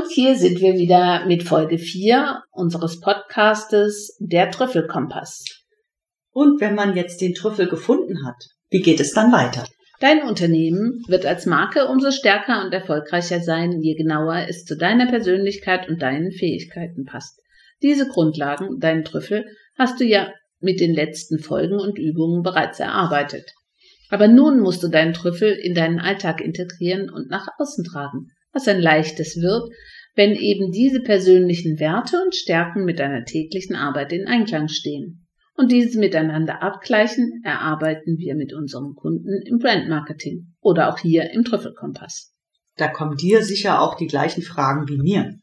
Und hier sind wir wieder mit Folge 4 unseres Podcastes Der Trüffelkompass. Und wenn man jetzt den Trüffel gefunden hat, wie geht es dann weiter? Dein Unternehmen wird als Marke umso stärker und erfolgreicher sein, je genauer es zu deiner Persönlichkeit und deinen Fähigkeiten passt. Diese Grundlagen, deinen Trüffel, hast du ja mit den letzten Folgen und Übungen bereits erarbeitet. Aber nun musst du deinen Trüffel in deinen Alltag integrieren und nach außen tragen was ein leichtes wird, wenn eben diese persönlichen Werte und Stärken mit deiner täglichen Arbeit in Einklang stehen. Und diese miteinander abgleichen, erarbeiten wir mit unseren Kunden im Brandmarketing oder auch hier im Trüffelkompass. Da kommen dir sicher auch die gleichen Fragen wie mir.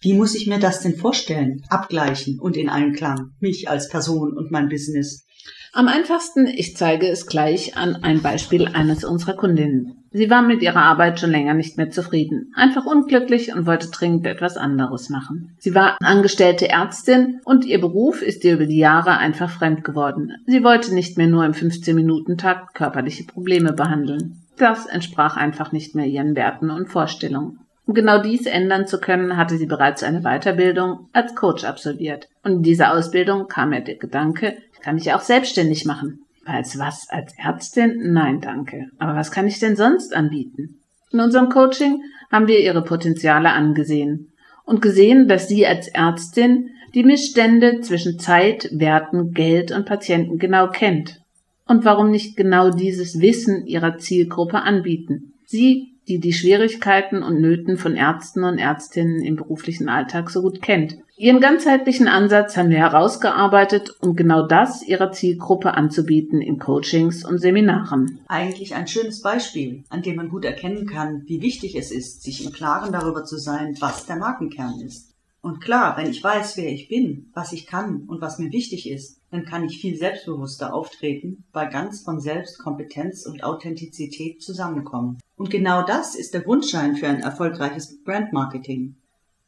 Wie muss ich mir das denn vorstellen? Abgleichen und in Einklang, mich als Person und mein Business. Am einfachsten, ich zeige es gleich an ein Beispiel eines unserer Kundinnen. Sie war mit ihrer Arbeit schon länger nicht mehr zufrieden, einfach unglücklich und wollte dringend etwas anderes machen. Sie war angestellte Ärztin und ihr Beruf ist ihr über die Jahre einfach fremd geworden. Sie wollte nicht mehr nur im 15-Minuten-Takt körperliche Probleme behandeln. Das entsprach einfach nicht mehr ihren Werten und Vorstellungen. Um genau dies ändern zu können, hatte sie bereits eine Weiterbildung als Coach absolviert. Und in dieser Ausbildung kam ihr der Gedanke, kann ich auch selbstständig machen. Als was? Als Ärztin? Nein, danke. Aber was kann ich denn sonst anbieten? In unserem Coaching haben wir ihre Potenziale angesehen und gesehen, dass sie als Ärztin die Missstände zwischen Zeit, Werten, Geld und Patienten genau kennt. Und warum nicht genau dieses Wissen ihrer Zielgruppe anbieten? Sie die die Schwierigkeiten und Nöten von Ärzten und Ärztinnen im beruflichen Alltag so gut kennt. Ihren ganzheitlichen Ansatz haben wir herausgearbeitet, um genau das ihrer Zielgruppe anzubieten in Coachings und Seminaren. Eigentlich ein schönes Beispiel, an dem man gut erkennen kann, wie wichtig es ist, sich im Klaren darüber zu sein, was der Markenkern ist. Und klar, wenn ich weiß, wer ich bin, was ich kann und was mir wichtig ist, dann kann ich viel selbstbewusster auftreten, weil ganz von selbst Kompetenz und Authentizität zusammenkommen. Und genau das ist der Grundschein für ein erfolgreiches Brandmarketing.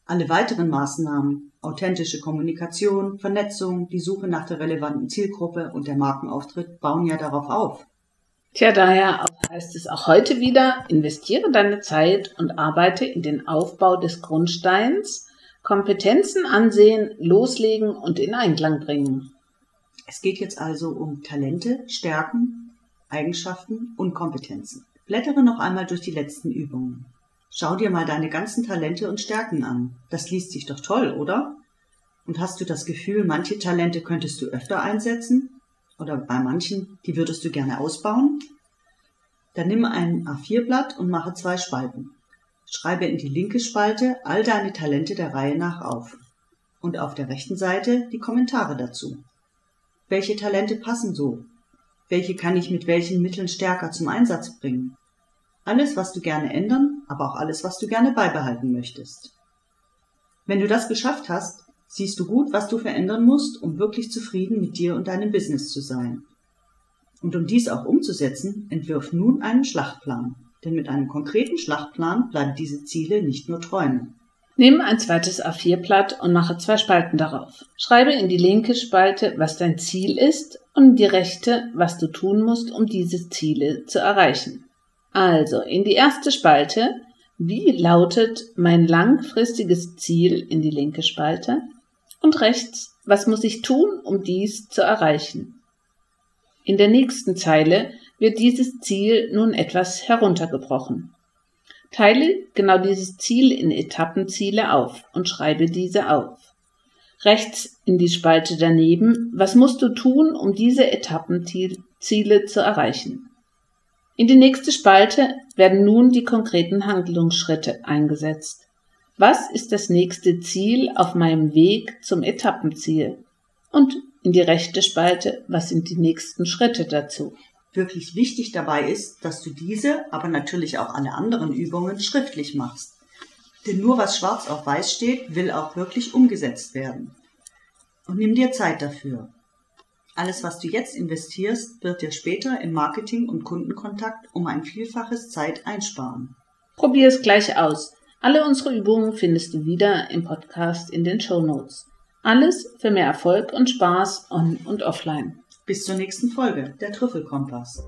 Alle weiteren Maßnahmen, authentische Kommunikation, Vernetzung, die Suche nach der relevanten Zielgruppe und der Markenauftritt bauen ja darauf auf. Tja, daher heißt es auch heute wieder, investiere deine Zeit und arbeite in den Aufbau des Grundsteins, Kompetenzen ansehen, loslegen und in Einklang bringen. Es geht jetzt also um Talente, Stärken, Eigenschaften und Kompetenzen. Blättere noch einmal durch die letzten Übungen. Schau dir mal deine ganzen Talente und Stärken an. Das liest sich doch toll, oder? Und hast du das Gefühl, manche Talente könntest du öfter einsetzen? Oder bei manchen, die würdest du gerne ausbauen? Dann nimm ein A4-Blatt und mache zwei Spalten. Schreibe in die linke Spalte all deine Talente der Reihe nach auf. Und auf der rechten Seite die Kommentare dazu. Welche Talente passen so? Welche kann ich mit welchen Mitteln stärker zum Einsatz bringen? Alles, was du gerne ändern, aber auch alles, was du gerne beibehalten möchtest. Wenn du das geschafft hast, siehst du gut, was du verändern musst, um wirklich zufrieden mit dir und deinem Business zu sein. Und um dies auch umzusetzen, entwirf nun einen Schlachtplan. Denn mit einem konkreten Schlachtplan bleiben diese Ziele nicht nur Träume. Nimm ein zweites A4-Blatt und mache zwei Spalten darauf. Schreibe in die linke Spalte, was dein Ziel ist und in die rechte, was du tun musst, um diese Ziele zu erreichen. Also in die erste Spalte, wie lautet mein langfristiges Ziel in die linke Spalte? Und rechts, was muss ich tun, um dies zu erreichen? In der nächsten Zeile wird dieses Ziel nun etwas heruntergebrochen. Teile genau dieses Ziel in Etappenziele auf und schreibe diese auf. Rechts in die Spalte daneben, was musst du tun, um diese Etappenziele zu erreichen? In die nächste Spalte werden nun die konkreten Handlungsschritte eingesetzt. Was ist das nächste Ziel auf meinem Weg zum Etappenziel? Und in die rechte Spalte, was sind die nächsten Schritte dazu? Wirklich wichtig dabei ist, dass du diese, aber natürlich auch alle anderen Übungen schriftlich machst. Denn nur was schwarz auf weiß steht, will auch wirklich umgesetzt werden. Und nimm dir Zeit dafür. Alles, was du jetzt investierst, wird dir später im Marketing und Kundenkontakt um ein Vielfaches Zeit einsparen. Probier es gleich aus. Alle unsere Übungen findest du wieder im Podcast in den Show Notes. Alles für mehr Erfolg und Spaß on und offline. Bis zur nächsten Folge, der Trüffelkompass.